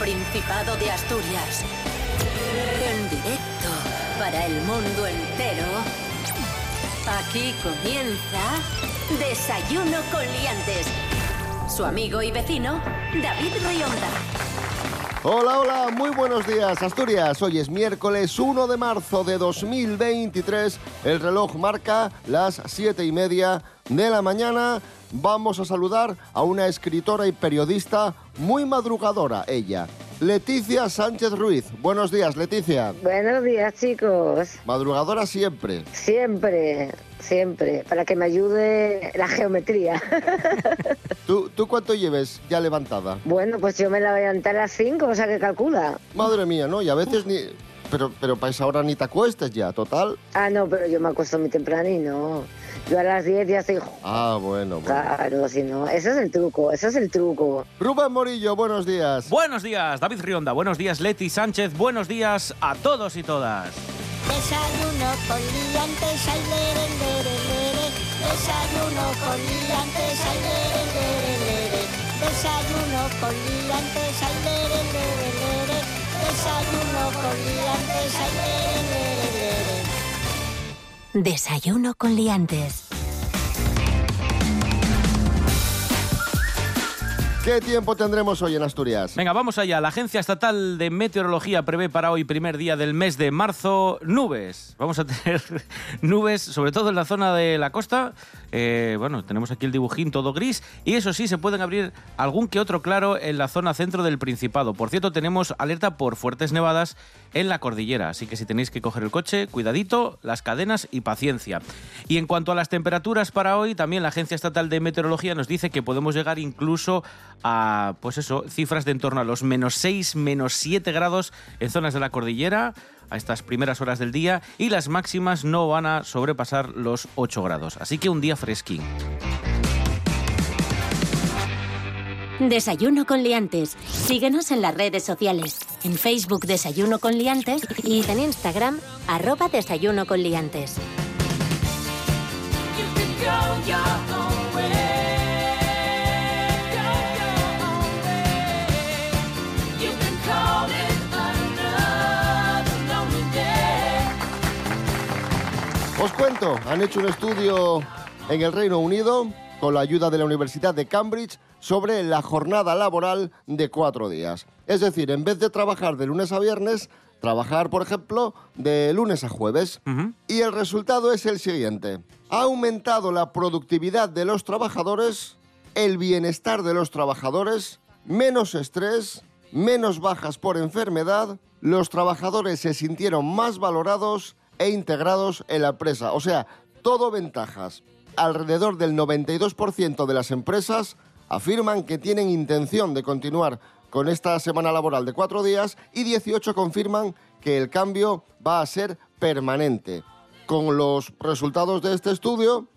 Principado de Asturias. En directo para el mundo entero. Aquí comienza Desayuno con Liantes. Su amigo y vecino, David Rionda. Hola, hola, muy buenos días Asturias. Hoy es miércoles 1 de marzo de 2023. El reloj marca las 7 y media de la mañana. Vamos a saludar a una escritora y periodista muy madrugadora, ella. Leticia Sánchez Ruiz. Buenos días, Leticia. Buenos días, chicos. Madrugadora siempre. Siempre, siempre, para que me ayude la geometría. ¿Tú, ¿Tú cuánto lleves ya levantada? bueno, pues yo me la voy a levantar a las 5, o sea que calcula. Madre mía, ¿no? Y a veces ni... Pero, pero para esa hora ni te acuestes ya, total. Ah, no, pero yo me acuesto muy temprano. Yo a las 10 ya estoy... Ah, bueno, bueno. Claro, si no, ese es el truco, ese es el truco. Rubén Morillo, buenos días. Buenos días, David Rionda. Buenos días, Leti Sánchez. Buenos días a todos y todas. Desayuno con liantes, ay, lere, lere, lere. Desayuno con liantes, ay, lere, lere, lere. Desayuno con liantes, ay, lere, lere, lere. Desayuno con liantes, ay, lere, lere, lere. Desayuno con Liantes. ¿Qué tiempo tendremos hoy en Asturias? Venga, vamos allá. La Agencia Estatal de Meteorología prevé para hoy, primer día del mes de marzo, nubes. Vamos a tener nubes, sobre todo en la zona de la costa. Eh, bueno, tenemos aquí el dibujín todo gris. Y eso sí, se pueden abrir algún que otro claro en la zona centro del Principado. Por cierto, tenemos alerta por fuertes nevadas en la cordillera. Así que si tenéis que coger el coche, cuidadito, las cadenas y paciencia. Y en cuanto a las temperaturas para hoy, también la Agencia Estatal de Meteorología nos dice que podemos llegar incluso a, pues eso, cifras de en torno a los menos 6, menos 7 grados en zonas de la cordillera a estas primeras horas del día y las máximas no van a sobrepasar los 8 grados. Así que un día fresquín. Desayuno con Liantes. Síguenos en las redes sociales. En Facebook Desayuno con Liantes y en Instagram arroba Desayuno con Liantes. Os cuento, han hecho un estudio en el Reino Unido con la ayuda de la Universidad de Cambridge sobre la jornada laboral de cuatro días. Es decir, en vez de trabajar de lunes a viernes, trabajar, por ejemplo, de lunes a jueves. Y el resultado es el siguiente. Ha aumentado la productividad de los trabajadores, el bienestar de los trabajadores, menos estrés, menos bajas por enfermedad, los trabajadores se sintieron más valorados e integrados en la empresa. O sea, todo ventajas. Alrededor del 92% de las empresas afirman que tienen intención de continuar con esta semana laboral de cuatro días y 18 confirman que el cambio va a ser permanente. Con los resultados de este estudio,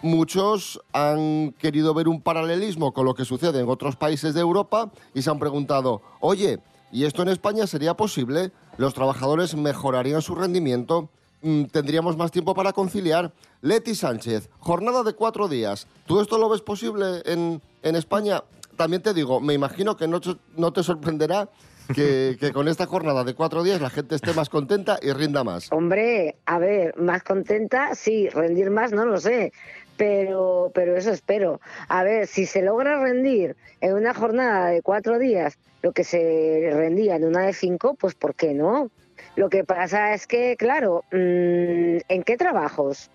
muchos han querido ver un paralelismo con lo que sucede en otros países de Europa y se han preguntado, oye, ¿y esto en España sería posible? ¿Los trabajadores mejorarían su rendimiento? Mm, ¿Tendríamos más tiempo para conciliar? Leti Sánchez, jornada de cuatro días. ¿Tú esto lo ves posible en, en España? También te digo, me imagino que no, te- no te sorprenderá que, que con esta jornada de cuatro días la gente esté más contenta y rinda más. Hombre, a ver, más contenta, sí, rendir más, no lo sé. Pero, pero eso espero. A ver, si se logra rendir en una jornada de cuatro días lo que se rendía en una de cinco, pues ¿por qué no? Lo que pasa es que, claro, mm, ¿en qué trabajos?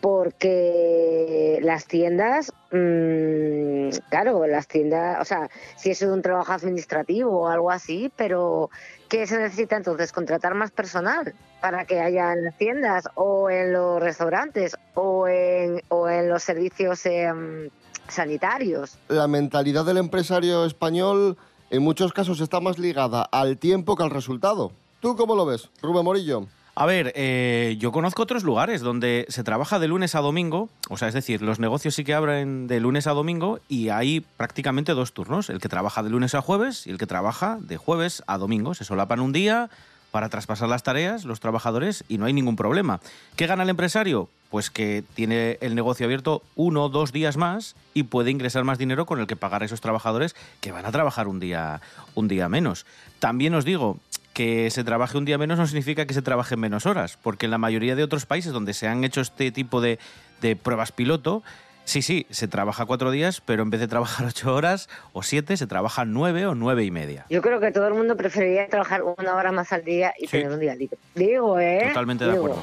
Porque las tiendas, mm, claro, las tiendas, o sea, si es un trabajo administrativo o algo así, pero ¿qué se necesita entonces? ¿Contratar más personal para que haya en las tiendas o en los restaurantes o en, o en los servicios em, sanitarios? La mentalidad del empresario español en muchos casos está más ligada al tiempo que al resultado. ¿Tú cómo lo ves, Rubén Morillo? A ver, eh, yo conozco otros lugares donde se trabaja de lunes a domingo, o sea, es decir, los negocios sí que abren de lunes a domingo y hay prácticamente dos turnos, el que trabaja de lunes a jueves y el que trabaja de jueves a domingo. Se solapan un día, para traspasar las tareas, los trabajadores, y no hay ningún problema. ¿Qué gana el empresario? Pues que tiene el negocio abierto uno o dos días más y puede ingresar más dinero con el que pagar a esos trabajadores que van a trabajar un día, un día menos. También os digo, que se trabaje un día menos no significa que se trabaje menos horas, porque en la mayoría de otros países donde se han hecho este tipo de, de pruebas piloto, sí, sí, se trabaja cuatro días, pero en vez de trabajar ocho horas o siete, se trabaja nueve o nueve y media. Yo creo que todo el mundo preferiría trabajar una hora más al día y Sí. tener un día libre. Digo, ¿eh? Totalmente de acuerdo.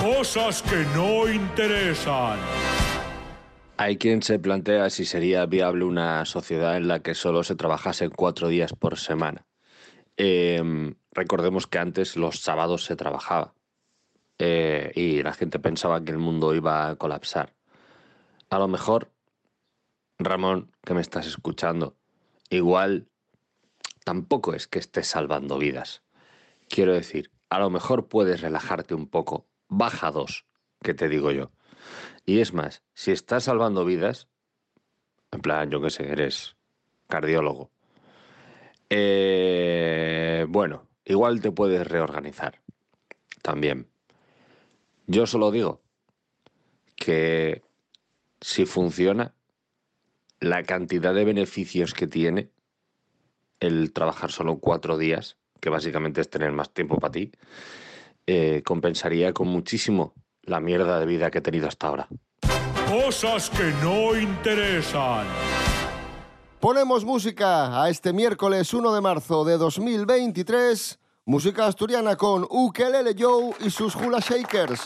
Cosas que no interesan. Hay quien se plantea si sería viable una sociedad en la que solo se trabajase cuatro días por semana. Eh, recordemos que antes los sábados se trabajaba eh, y la gente pensaba que el mundo iba a colapsar. A lo mejor, Ramón, que me estás escuchando, igual tampoco es que estés salvando vidas. Quiero decir, a lo mejor puedes relajarte un poco. Baja dos, que te digo yo. Y es más, si estás salvando vidas, en plan, yo qué sé, eres cardiólogo, eh, bueno, igual te puedes reorganizar también. Yo solo digo que si funciona, la cantidad de beneficios que tiene el trabajar solo cuatro días, que básicamente es tener más tiempo para ti, eh, compensaría con muchísimo la mierda de vida que he tenido hasta ahora. Cosas que no interesan. Ponemos música a este miércoles 1 de marzo de 2023. Música asturiana con Ukelele Joe y sus Hula Shakers.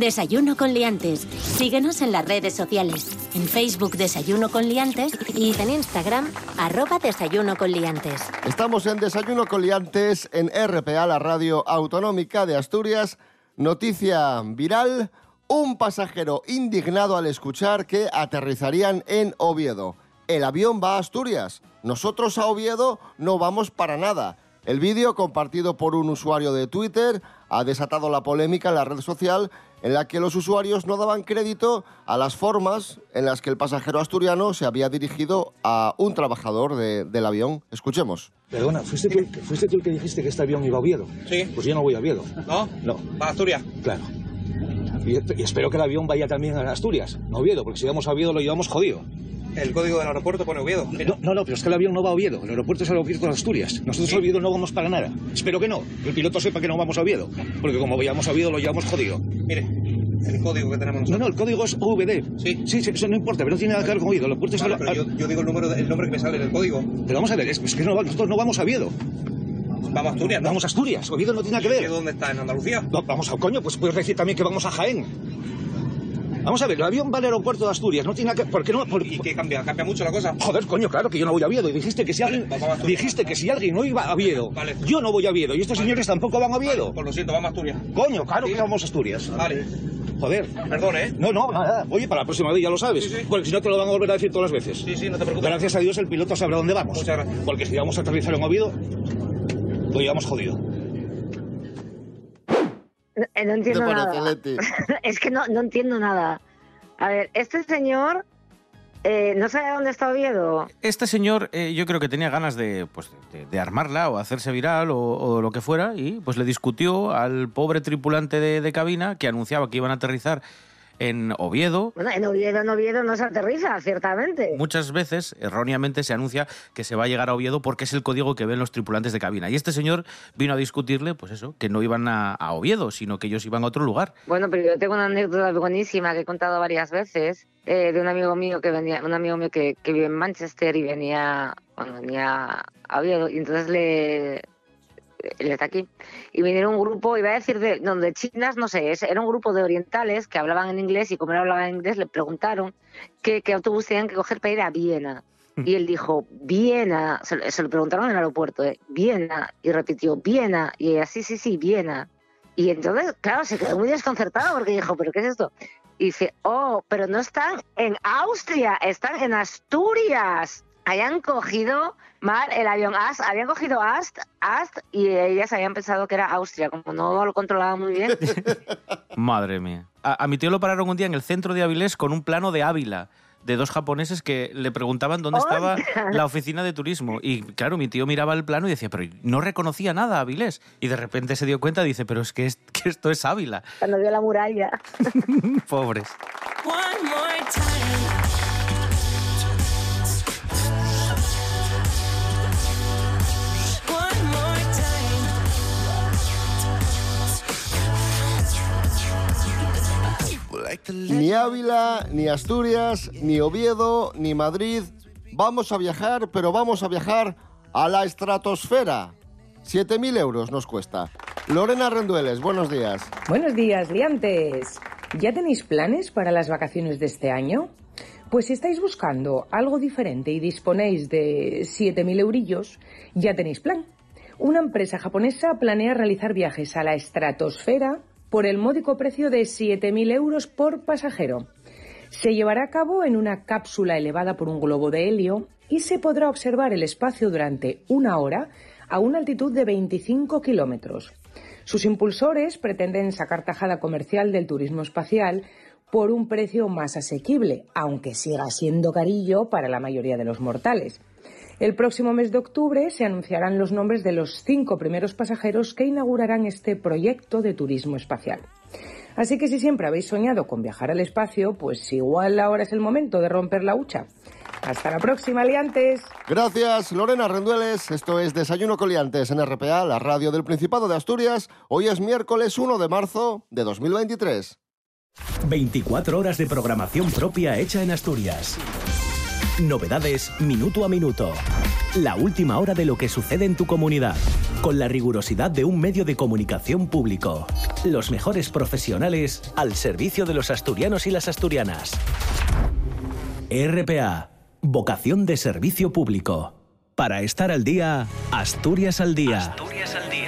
Desayuno con liantes. Síguenos en las redes sociales. En Facebook Desayuno con liantes y en Instagram arroba Desayuno con liantes. Estamos en Desayuno con Liantes en RPA, la radio autonómica de Asturias. Noticia viral. Un pasajero indignado al escuchar que aterrizarían en Oviedo. El avión va a Asturias. Nosotros a Oviedo no vamos para nada. El vídeo, compartido por un usuario de Twitter, ha desatado la polémica en la red social en la que los usuarios no daban crédito a las formas en las que el pasajero asturiano se había dirigido a un trabajador de- del avión. Escuchemos. Perdona, ¿fuiste tú, ¿fuiste tú el que dijiste que este avión iba a Oviedo? Sí. Pues yo no voy a Oviedo. ¿No? No, ¿Para Asturias? claro. Y, y espero que el avión vaya también a Asturias, no a Oviedo, porque si vamos a Oviedo lo llevamos jodido. El código del aeropuerto pone Oviedo. Mira. No, no, no, pero es que el avión no va a Oviedo. El aeropuerto es el aeropuerto de Asturias. Nosotros a Oviedo no vamos para nada. Espero que no. Que el piloto sepa que no vamos a Oviedo. Porque como vayamos a Oviedo lo llevamos jodido. Mire, el código que tenemos No, nosotros. no, el código es VD. Sí. Sí, sí, eso no importa, pero no tiene nada que ver con Oviedo. El aeropuerto es Vale, pero yo, yo digo el, número el nombre que me sale en el código. Pero vamos a ver, es, es que no, nosotros no vamos a Oviedo. Vamos a Asturias, ¿no? Vamos a Asturias. Oviedo no tiene nada que ¿Y ver. dónde está? ¿En Andalucía? No, vamos a coño, pues puedes decir también que vamos a Jaén. Vamos a ver, el avión va al aeropuerto de Asturias, no tiene nada que... ¿Por qué no? Por- ¿Y qué cambia? ¿Cambia mucho la cosa? Joder, coño, claro que yo no voy a Oviedo. Y dijiste que si alguien, Vamos a Asturias. dijiste que si alguien no iba a Oviedo, Vale. yo no voy a Oviedo. Y estos señores tampoco van a Oviedo. Pues lo siento, vamos a Asturias. Coño, claro que vamos a Asturias. Vale. Joder. Perdón, ¿eh? No, no, nada. Oye, para la próxima vez ya lo sabes. Sí, sí. Porque si no te lo van a volver a decir todas las veces. Sí, sí, no te preocupes. Gracias a Dios el piloto sabrá dónde vamos. Muchas gracias. Porque si vamos a aterrizar en Oviedo, lo llevamos jodido. No, eh, no entiendo ¿Qué te parece, nada. Leti? es que no, no entiendo nada. A ver, este señor eh, no sabe dónde está Oviedo. Este señor eh, yo creo que tenía ganas de, pues, de, de armarla o hacerse viral o, o lo que fuera y pues le discutió al pobre tripulante de, de cabina que anunciaba que iban a aterrizar en Oviedo. Bueno, en Oviedo, en Oviedo no se aterriza, ciertamente. Muchas veces, erróneamente, se anuncia que se va a llegar a Oviedo porque es el código que ven los tripulantes de cabina. Y este señor vino a discutirle, pues eso, que no iban a, a Oviedo, sino que ellos iban a otro lugar. Bueno, pero yo tengo una anécdota buenísima que he contado varias veces eh, de un amigo mío que venía, un amigo mío que, que vive en Manchester y venía, bueno, venía a Oviedo y entonces le él está aquí y vinieron un grupo iba a decir de no, de chinas no sé era un grupo de orientales que hablaban en inglés y como él hablaba en inglés le preguntaron qué, qué autobús tenían que coger para ir a Viena y él dijo Viena se, lo- se lo preguntaron en el aeropuerto ¿eh? Viena y repitió Viena y ella sí sí sí Viena y entonces, claro, se quedó muy desconcertado porque dijo, ¿pero qué es esto? Y dice, oh, pero no están en Austria, están en Asturias. Hayan cogido mal el avión Ast, habían cogido Ast, Ast y ellas habían pensado que era Austria, como no lo controlaba muy bien. Madre mía. A, a mi tío lo pararon un día en el centro de Avilés con un plano de Ávila de dos japoneses que le preguntaban dónde estaba la oficina de turismo. Y claro, mi tío miraba el plano y decía, pero no reconocía nada Avilés. Y de repente se dio cuenta y dice, pero es que, es- que esto es Ávila. Cuando vio la muralla. Pobres. One more time. Ni Ávila, ni Asturias, ni Oviedo, ni Madrid. Vamos a viajar, pero vamos a viajar a la estratosfera. 7.000 euros nos cuesta. Lorena Rendueles, buenos días. Buenos días, liantes. ¿Ya tenéis planes para las vacaciones de este año? Pues si estáis buscando algo diferente y disponéis de 7.000 eurillos, ya tenéis plan. Una empresa japonesa planea realizar viajes a la estratosfera por el módico precio de 7.000 euros por pasajero. Se llevará a cabo en una cápsula elevada por un globo de helio y se podrá observar el espacio durante una hora a una altitud de 25 kilómetros. Sus impulsores pretenden sacar tajada comercial del turismo espacial por un precio más asequible, aunque siga siendo carillo para la mayoría de los mortales. El próximo mes de octubre se anunciarán los nombres de los cinco primeros pasajeros que inaugurarán este proyecto de turismo espacial. Así que si siempre habéis soñado con viajar al espacio, pues igual ahora es el momento de romper la hucha. Hasta la próxima, aliantes. Gracias, Lorena Rendueles. Esto es Desayuno Coliantes en RPA, la radio del Principado de Asturias. Hoy es miércoles 1 de marzo de 2023. 24 horas de programación propia hecha en Asturias. Novedades minuto a minuto. La última hora de lo que sucede en tu comunidad. Con la rigurosidad de un medio de comunicación público. Los mejores profesionales al servicio de los asturianos y las asturianas. RPA. Vocación de servicio público. Para estar al día, Asturias al día. Asturias al día.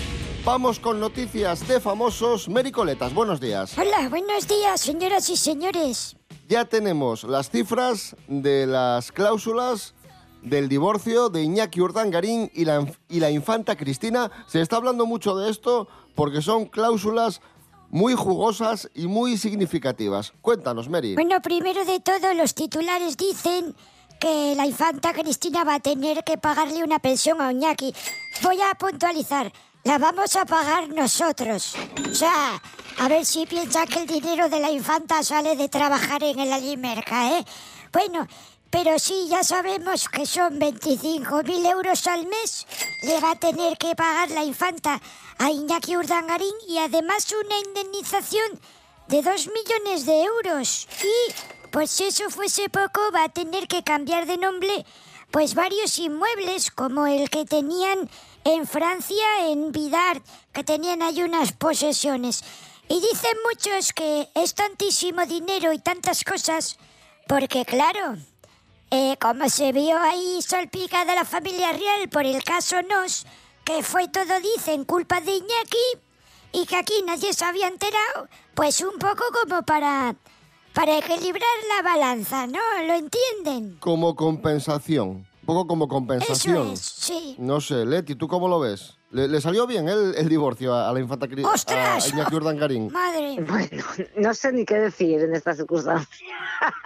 Vamos con noticias de famosos. Mericoletas, buenos días. Hola, buenos días, señoras y señores. Ya tenemos las cifras de las cláusulas del divorcio de Iñaki Urdangarín y la, y la infanta Cristina. Se está hablando mucho de esto porque son cláusulas muy jugosas y muy significativas. Cuéntanos, Mary. Bueno, primero de todo, los titulares dicen que la infanta Cristina va a tener que pagarle una pensión a Oñaki. Voy a puntualizar. La vamos a pagar nosotros. O sea, a ver si piensan que el dinero de la infanta sale de trabajar en el Alimerca, ¿eh? Bueno, pero sí, ya sabemos que son 25.000 euros al mes. Le va a tener que pagar la infanta a Iñaki Urdangarín y además una indemnización de 2 millones de euros. Y, pues si eso fuese poco, va a tener que cambiar de nombre pues varios inmuebles como el que tenían en Francia, en Vidart, que tenían ahí unas posesiones. Y dicen muchos que es tantísimo dinero y tantas cosas, porque claro, eh, como se vio ahí salpicada la familia real por el caso Nos, que fue todo, dicen, culpa de Iñaki, y que aquí nadie se había enterado, pues un poco como para, para equilibrar la balanza, ¿no? ¿Lo entienden? Como compensación. Un poco como compensación. Eso es, sí. No sé, Leti, ¿tú cómo lo ves? ¿Le, le salió bien el, el divorcio a, a la infanta Cri- ¡Ostras! a Iñaki Urdangarín? Madre. Bueno, no sé ni qué decir en estas circunstancias.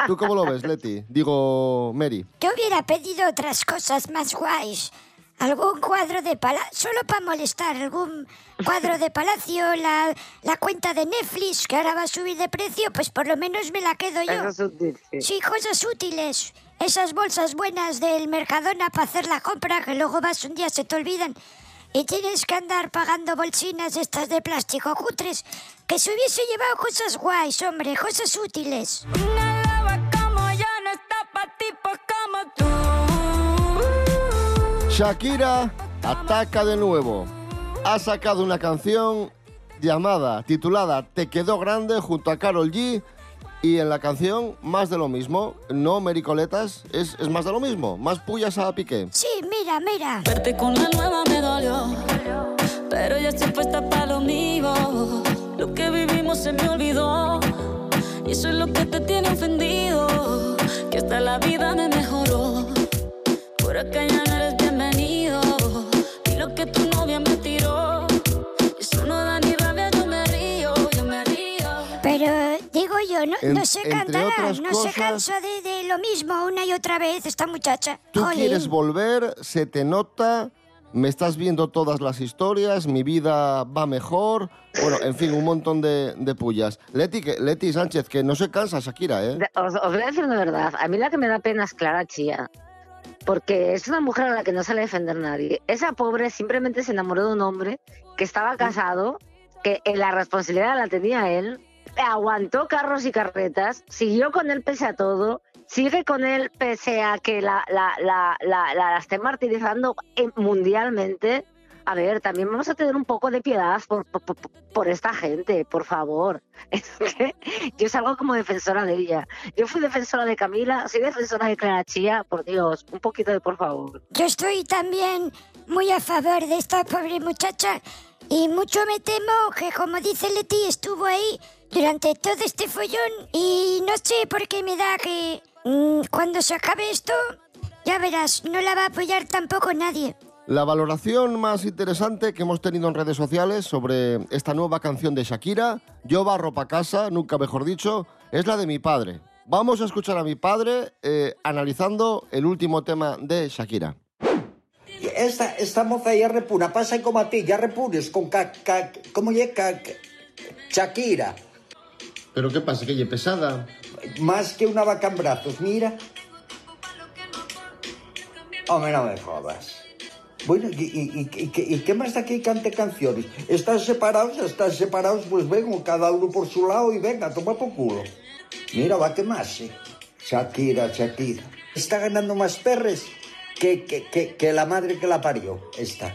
¿Tú cómo lo ves, Leti? Digo, Mary. Yo hubiera pedido otras cosas más guays. Algún cuadro de palacio, solo para molestar, algún cuadro de palacio, la, la cuenta de Netflix, que ahora va a subir de precio, pues por lo menos me la quedo yo. Eso es útil, sí. Cosas útiles. Esas bolsas buenas del Mercadona para hacer la compra, que luego vas un día, se te olvidan. Y tienes que andar pagando bolsinas estas de plástico cutres. Que se hubiese llevado cosas guays, hombre, cosas útiles. Como yo no está pa' tipos tú. Shakira ataca de nuevo. Ha sacado una canción llamada, titulada Te quedó grande junto a Carol G. Y en la canción, más de lo mismo. No, Mericoletas, es, es más de lo mismo. Más pullas a Piqué. Sí, mira, mira. Verte con la nueva me dolió, pero ya estoy puesta para lo mío. Lo que vivimos se me olvidó, y eso es lo que te tiene ofendido. Que hasta la vida me mejoró, por acá En- no se entre otras no cosas- se cansa de, de lo mismo una y otra vez esta muchacha. Tú Jolín. quieres volver, se te nota, me estás viendo todas las historias, mi vida va mejor. Bueno, en fin, un montón de, de pullas. Leti, que, Leti Sánchez, que no se cansa Shakira, ¿eh? De- Os, os voy a decir una verdad. A mí la que me da pena es Clara Chía. Porque es una mujer a la que no sale a defender nadie. Esa pobre simplemente se enamoró de un hombre que estaba casado, que en la responsabilidad la tenía él, aguantó carros y carretas, siguió con él pese a todo, sigue con él pese a que la, la, la, la, esté martirizando eh, mundialmente. A ver, también vamos a tener un poco de piedad por, por- por esta gente, por favor. Es que yo salgo como defensora de ella. Yo fui defensora de Camila, soy defensora de Clara Chía, por Dios, un poquito de por favor. Yo estoy también muy a favor de esta pobre muchacha y mucho me temo que, como dice Leti, estuvo ahí durante todo este follón y no sé por qué me da que mm, cuando se acabe esto, ya verás, no la va a apoyar tampoco nadie. La valoración más interesante que hemos tenido en redes sociales sobre esta nueva canción de Shakira, Yo barro pa' casa, nunca mejor dicho, es la de mi padre. Vamos a escuchar a mi padre eh, analizando el último tema de Shakira. Esta, esta moza ya repuna, pasa como a ti, ya repunes con ca, ca, ¿cómo ye? Ca, ca- Shakira. ¿Pero qué pasa? ¿Que ella pesada? Más que una vaca en brazos, mira. Hombre, no me jodas. Bueno, ¿y, y, y- qué- más da que cante canciones? ¿Están separados? ¿Están separados? Pues vengo, cada uno por su lado y venga, toma por culo. Mira, va a quemarse. Shakira, Shakira. Está ganando más perres que, que, que, que la madre que la parió. Está.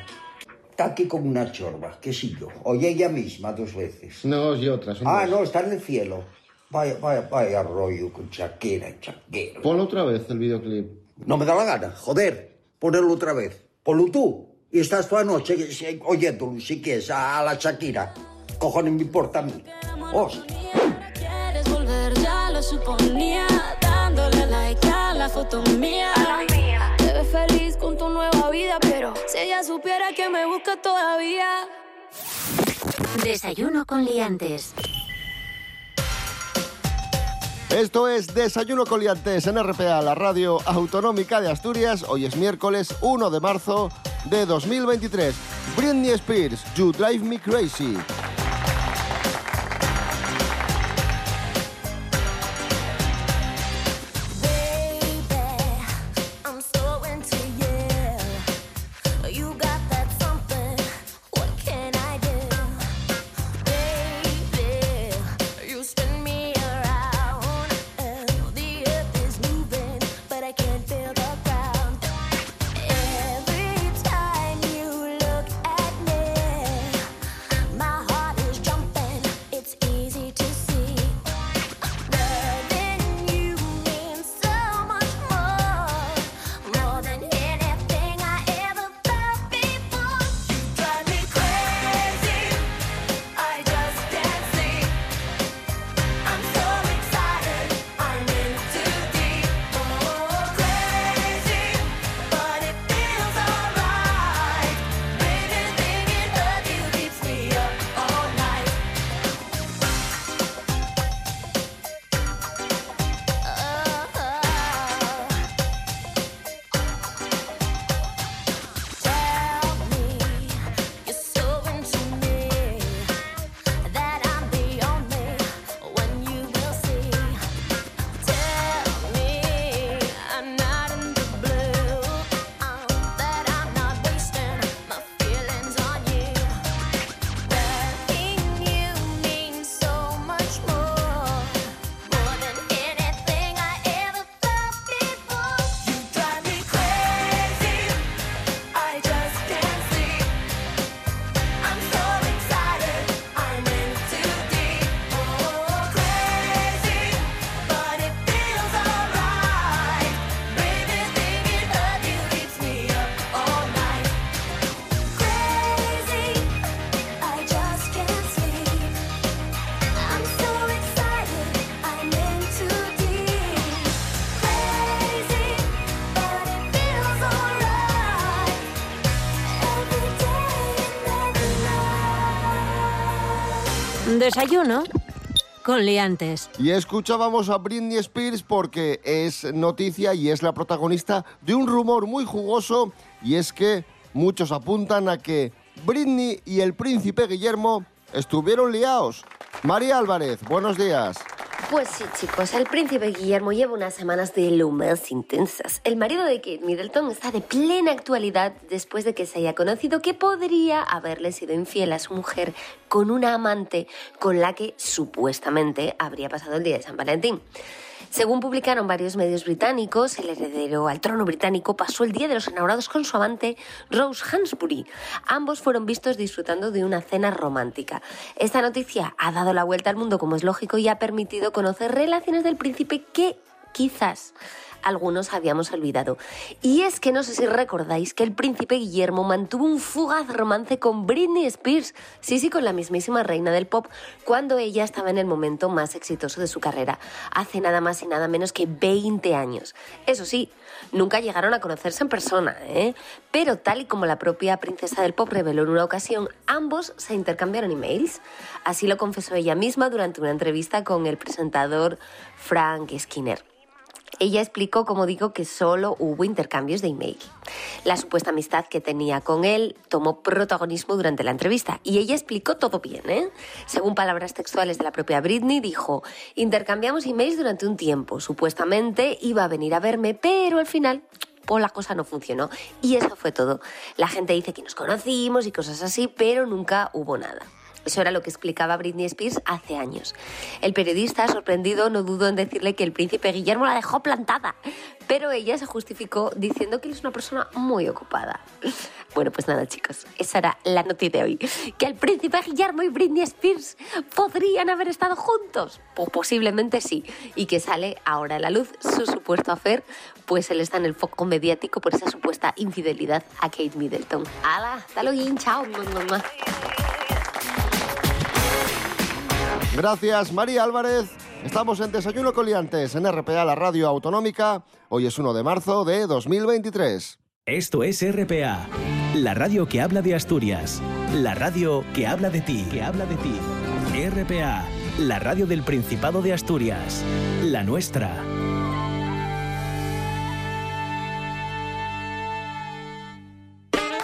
Está aquí con una chorba, qué sé yo. Oye ella misma dos veces. No, y otras. Ah, dos. no, está en el cielo. Vaya, vaya, vaya rollo con Shakira y Shakira. Ponlo otra vez el videoclip. No me da la gana, joder, ponerlo otra vez. Ponlo tú. Y estás toda noche oyéndolo, si quieres, a, a la Shakira. Cojones me importa a mí. Hostia. Quieres volver, ya lo suponía. Dándole like a la foto supiera que me busca todavía. Desayuno con liantes. Esto es Desayuno con Liantes en RPA, la radio autonómica de Asturias. Hoy es miércoles 1 de marzo de 2023. Britney Spears, You Drive Me Crazy. Desayuno con liantes. Y escuchábamos a Britney Spears porque es noticia y es la protagonista de un rumor muy jugoso y es que muchos apuntan a que Britney y el príncipe Guillermo estuvieron liados. María Álvarez, buenos días. Pues sí, chicos, el príncipe Guillermo lleva unas semanas de lo más intensas. El marido de Kate Middleton está de plena actualidad después de que se haya conocido que podría haberle sido infiel a su mujer con una amante con la que supuestamente habría pasado el día de San Valentín. Según publicaron varios medios británicos, el heredero al trono británico pasó el Día de los Enamorados con su amante Rose Hansbury. Ambos fueron vistos disfrutando de una cena romántica. Esta noticia ha dado la vuelta al mundo como es lógico y ha permitido conocer relaciones del príncipe que quizás algunos habíamos olvidado. Y es que no sé si recordáis que el príncipe Guillermo mantuvo un fugaz romance con Britney Spears, sí, sí, con la mismísima reina del pop, cuando ella estaba en el momento más exitoso de su carrera, hace nada más y nada menos que 20 años. Eso sí, nunca llegaron a conocerse en persona, ¿eh? Pero tal y como la propia princesa del pop reveló en una ocasión, ambos se intercambiaron emails. Así lo confesó ella misma durante una entrevista con el presentador Frank Skinner. Ella explicó, como digo, que solo hubo intercambios de email. La supuesta amistad que tenía con él tomó protagonismo durante la entrevista y ella explicó todo bien, ¿eh? Según palabras textuales de la propia Britney, dijo, intercambiamos emails durante un tiempo, supuestamente iba a venir a verme, pero al final pues la cosa no funcionó. Y eso fue todo. La gente dice que nos conocimos y cosas así, pero nunca hubo nada. Eso era lo que explicaba Britney Spears hace años. El periodista, sorprendido, no dudó en decirle que el príncipe Guillermo la dejó plantada, pero ella se justificó diciendo que él es una persona muy ocupada. Bueno, pues nada, chicos, esa era la noticia de hoy. Que el príncipe Guillermo y Britney Spears podrían haber estado juntos. Pues posiblemente sí. Y que sale ahora a la luz su supuesto hacer, pues él está en el foco mediático por esa supuesta infidelidad a Kate Middleton. ¡Hala! ¡Hasta luego! ¡Chao! Gracias, María Álvarez. Estamos en Desayuno Coliantes en RPA, la radio autonómica. Hoy es 1 de marzo de 2023. Esto es RPA, la radio que habla de Asturias, la radio que habla de ti, que habla de ti. RPA, la radio del Principado de Asturias, la nuestra.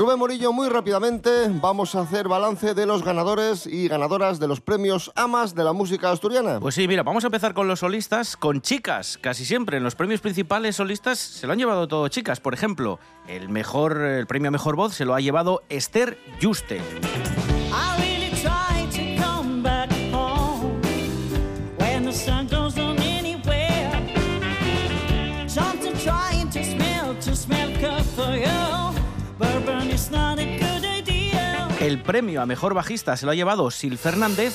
Rubén Morillo, muy rápidamente vamos a hacer balance de los ganadores y ganadoras de los premios AMAS de la música asturiana. Pues sí, mira, vamos a empezar con los solistas, con chicas. Casi siempre en los premios principales solistas se lo han llevado todo chicas. Por ejemplo, el mejor, el premio a mejor voz se lo ha llevado Esther Juste. El premio a mejor bajista se lo ha llevado Sil Fernández.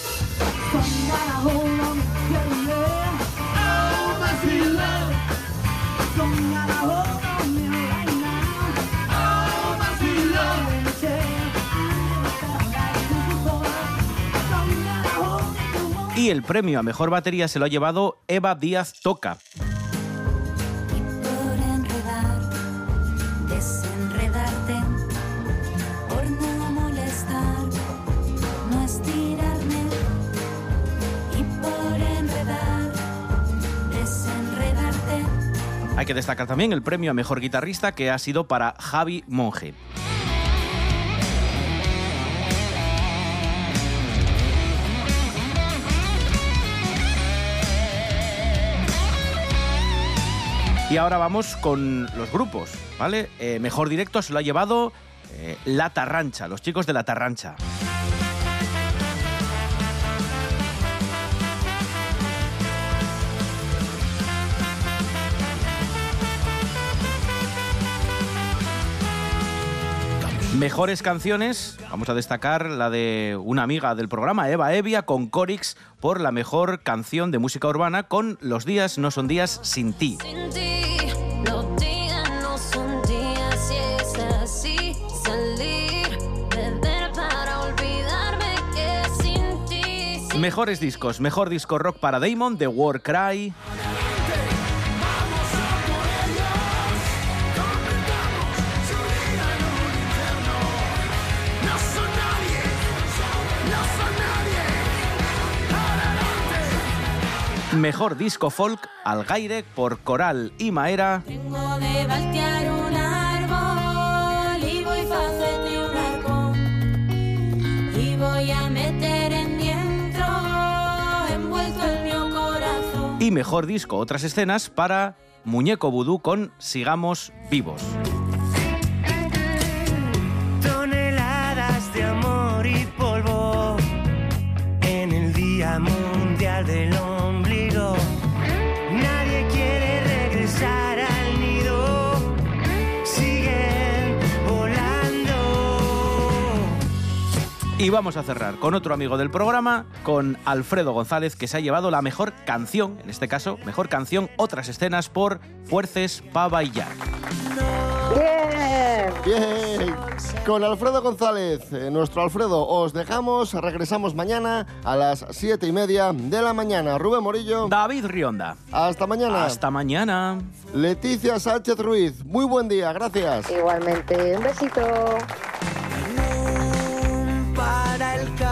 Y el premio a mejor batería se lo ha llevado Eva Díaz Toca. Que destacar también el premio a mejor guitarrista que ha sido para Javi Monge. Y ahora vamos con los grupos, ¿vale? Eh, mejor directo se lo ha llevado eh, La Tarrancha, los chicos de La Tarrancha. Mejores canciones, vamos a destacar la de una amiga del programa, Eva Evia, con Corix, por la mejor canción de música urbana con Los días no son días sin ti. Sin ti, los días no son días y es así. Salir, beber para olvidarme que sin ti. sin Mejores discos, mejor disco rock para Damon, The War Cry. Mejor disco folk, Algaire, por Coral y Maera. Vengo de voltear un árbol y voy a hacerte un arcón. Y voy a meter en dentro, envuelto el mi corazón. Y mejor disco, otras escenas para Muñeco Vudú con Sigamos Vivos. Y vamos a cerrar con otro amigo del programa, con Alfredo González, que se ha llevado la mejor canción, en este caso, mejor canción, otras escenas por Fuerces Pava y Jack. Bien. Bien. Con Alfredo González, eh, nuestro Alfredo, os dejamos. Regresamos mañana a las siete y media de la mañana. Rubén Morillo. David Rionda. Hasta mañana. Hasta mañana. Leticia Sánchez Ruiz. Muy buen día. Gracias. Igualmente, un besito. Para el